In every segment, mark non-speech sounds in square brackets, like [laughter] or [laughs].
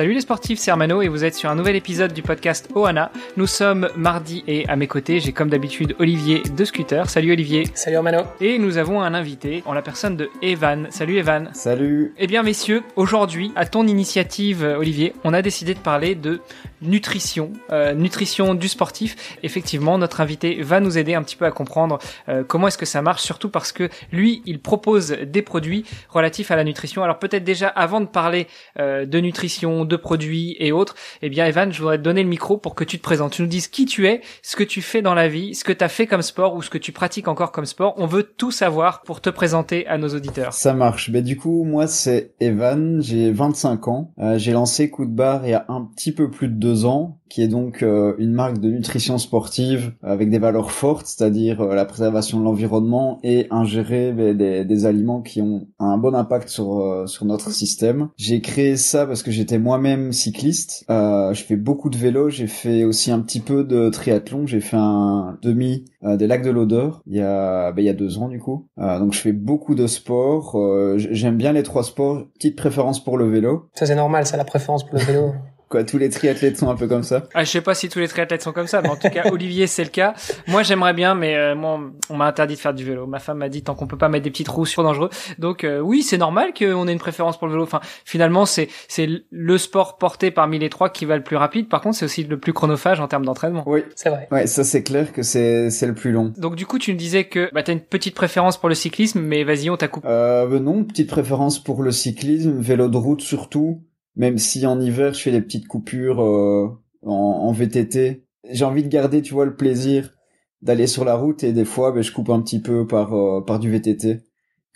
Salut les sportifs, c'est Armano et vous êtes sur un nouvel épisode du podcast Ohana. Nous sommes mardi et à mes côtés, j'ai comme d'habitude Olivier de Scooter. Salut Olivier. Salut Armano. Et nous avons un invité en la personne de Evan. Salut Evan. Salut. Eh bien messieurs, aujourd'hui, à ton initiative Olivier, on a décidé de parler de nutrition, euh, nutrition du sportif. Effectivement, notre invité va nous aider un petit peu à comprendre euh, comment est-ce que ça marche, surtout parce que lui, il propose des produits relatifs à la nutrition. Alors peut-être déjà avant de parler euh, de nutrition, de produits et autres, eh bien Evan, je voudrais te donner le micro pour que tu te présentes. Tu nous dises qui tu es, ce que tu fais dans la vie, ce que tu as fait comme sport ou ce que tu pratiques encore comme sport. On veut tout savoir pour te présenter à nos auditeurs. Ça marche. Ben, du coup, moi c'est Evan, j'ai 25 ans. Euh, j'ai lancé Coup de barre il y a un petit peu plus de deux ans qui est donc euh, une marque de nutrition sportive avec des valeurs fortes, c'est-à-dire euh, la préservation de l'environnement et ingérer des, des, aliments qui ont un bon impact sur euh, sur notre système. J'ai créé ça parce que j'étais moi-même cycliste. je fais beaucoup de vélo, j'ai fait aussi un petit peu de triathlon. J'ai fait un demi des lacs de l'Odeur il y a ben, il y a deux ans du coup. donc je fais beaucoup de sport. J'aime bien les trois sports. Petite préférence pour le vélo. Ça c'est normal, ça la préférence pour le vélo. [laughs] Quoi, tous les triathlètes sont un peu comme ça? Ah, Je sais pas si tous les triathlètes sont comme ça, mais en tout cas, [laughs] Olivier, c'est le cas. Moi, j'aimerais bien, mais euh, moi, on m'a interdit de faire du vélo. Ma femme m'a dit tant qu'on peut pas mettre des petites roues sur dangereux. Donc euh, oui, c'est normal qu'on ait une préférence pour le vélo. Enfin, finalement, c'est c'est le sport porté parmi les trois qui va le plus rapide. Par contre, c'est aussi le plus chronophage en termes d'entraînement. Oui, c'est vrai. Ouais, ça c'est clair que c'est c'est le plus long. Donc du coup, tu me disais que bah, tu as une petite préférence pour le cyclisme, mais vas-y, on t'a coupé. Euh, ben non, petite préférence pour le cyclisme, vélo de route surtout même si en hiver je fais des petites coupures euh, en, en, VTT, j'ai envie de garder, tu vois, le plaisir d'aller sur la route et des fois, ben, je coupe un petit peu par euh, par du VTT.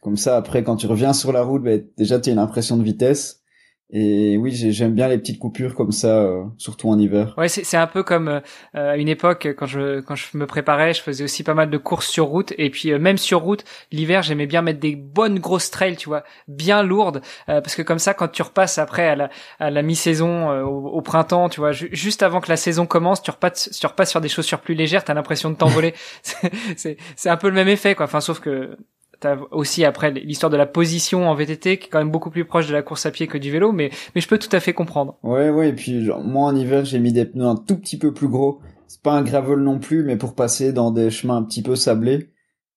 Comme ça, après, quand tu reviens sur la route, ben, déjà tu as une impression de vitesse et oui, j'aime bien les petites coupures comme ça, euh, surtout en hiver. Ouais, c'est un peu comme euh, à une époque quand je quand je me préparais, je faisais aussi pas mal de courses sur route et puis euh, même sur route, l'hiver, j'aimais bien mettre des bonnes grosses trails, tu vois, bien lourdes, parce que comme ça, quand tu repasses après à la à la mi-saison au, printemps, tu vois, juste avant que la saison commence, tu repasses tu repasses sur des chaussures plus légères, t'as l'impression de t'envoler. [laughs] c'est c'est un peu le même effet, quoi. Enfin, sauf que T'as aussi après l'histoire de la position en VTT qui est quand même beaucoup plus proche de la course à pied que du vélo, mais mais je peux tout à fait comprendre. Ouais ouais et puis genre, moi en hiver j'ai mis des pneus un tout petit peu plus gros. C'est pas un gravel non plus, mais pour passer dans des chemins un petit peu sablés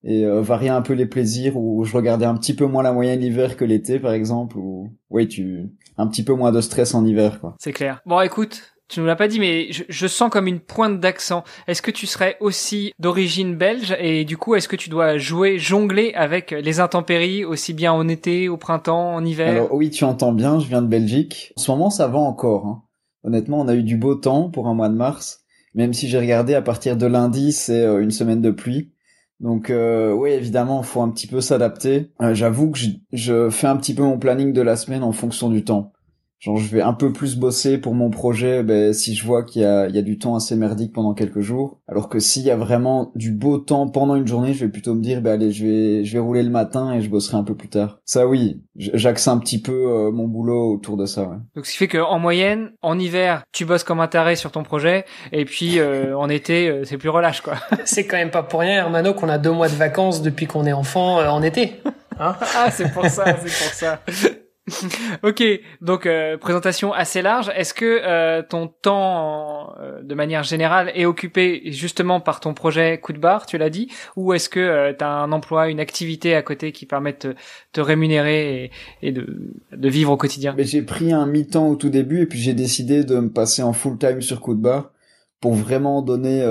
et euh, varier un peu les plaisirs où je regardais un petit peu moins la moyenne l'hiver que l'été par exemple ou ouais tu un petit peu moins de stress en hiver quoi. C'est clair. Bon écoute, tu nous l'as pas dit, mais je, sens comme une pointe d'accent. Est-ce que tu serais aussi d'origine belge? Et du coup, est-ce que tu dois jouer, jongler avec les intempéries aussi bien en été, au printemps, en hiver? Alors oui, tu entends bien, je viens de Belgique. En ce moment, ça va encore. Hein. Honnêtement, on a eu du beau temps pour un mois de mars. Même si j'ai regardé à partir de lundi, c'est euh, une semaine de pluie. Donc euh, oui, évidemment, faut un petit peu s'adapter. Euh, j'avoue que je, je fais un petit peu mon planning de la semaine en fonction du temps genre je vais un peu plus bosser pour mon projet ben, si je vois qu'il y a, il y a du temps assez merdique pendant quelques jours. Alors que s'il y a vraiment du beau temps pendant une journée je vais plutôt me dire ben allez je vais je vais rouler le matin et je bosserai un peu plus tard. Ça oui j'axe un petit peu euh, mon boulot autour de ça ouais. donc ce qui fait que en moyenne en hiver tu bosses comme un taré sur ton projet et puis euh, [laughs] en été euh, c'est plus relâche quoi. [laughs] C'est quand même pas pour rien Hermano qu'on a deux mois de vacances depuis qu'on est enfant en été hein. Ah c'est pour ça c'est pour ça [laughs] [laughs] ok, donc euh, présentation assez large. Est-ce que euh, ton temps, euh, de manière générale, est occupé justement par ton projet coup de barre, tu l'as dit, ou est-ce que tu as un emploi, une activité à côté qui permet de te, rémunérer et, de, de, vivre au quotidien? Mais j'ai pris un mi-temps au tout début et puis j'ai décidé de me passer en full time sur coup de barre pour vraiment donner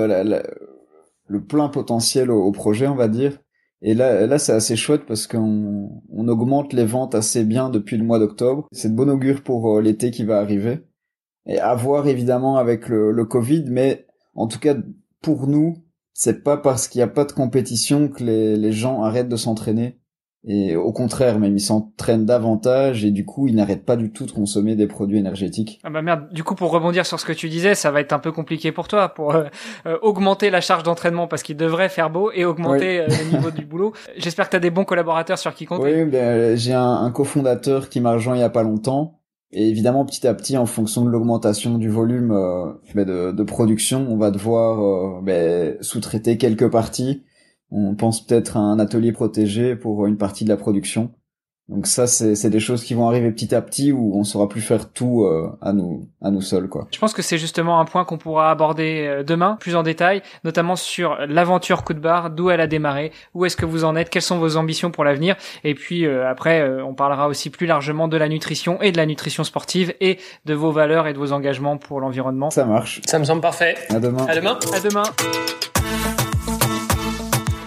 le plein potentiel au projet, on va dire. Et là, là c'est assez chouette parce qu'on on augmente les ventes assez bien depuis le mois d'octobre. C'est de bon augure pour euh, l'été qui va arriver. Et à voir évidemment avec le, le Covid, mais en tout cas pour nous, c'est pas parce qu'il n'y a pas de compétition que les, les gens arrêtent de s'entraîner. Et au contraire, même ils s'entraînent davantage et du coup, ils n'arrêtent pas du tout de consommer des produits énergétiques. Ah bah merde, du coup pour rebondir sur ce que tu disais, ça va être un peu compliqué pour toi pour euh, euh, augmenter la charge d'entraînement parce qu'il devrait faire beau et augmenter euh, le niveau du boulot. [laughs] J'espère que tu as des bons collaborateurs sur qui compter. Oui, ben, j'ai un, un cofondateur qui m'a rejoint il y a pas longtemps. Et évidemment, petit à petit, en fonction de l'augmentation du volume ben, de, de, production, on va devoir ben, sous-traiter quelques parties on pense peut-être à un atelier protégé pour une partie de la production. Donc ça, c'est des choses qui vont arriver petit à petit où on saura plus faire tout euh, à nous à nous seuls quoi. Je pense que c'est justement un point qu'on pourra aborder euh, demain plus en détail, notamment sur l'aventure coup de barre, d'où elle a démarré, où est-ce que vous en êtes, quelles sont vos ambitions pour l'avenir, et puis euh, après on parlera aussi plus largement de la nutrition et de la nutrition sportive et de vos valeurs et de vos engagements pour l'environnement. Ça marche. Ça me semble parfait. À demain. À demain. À demain.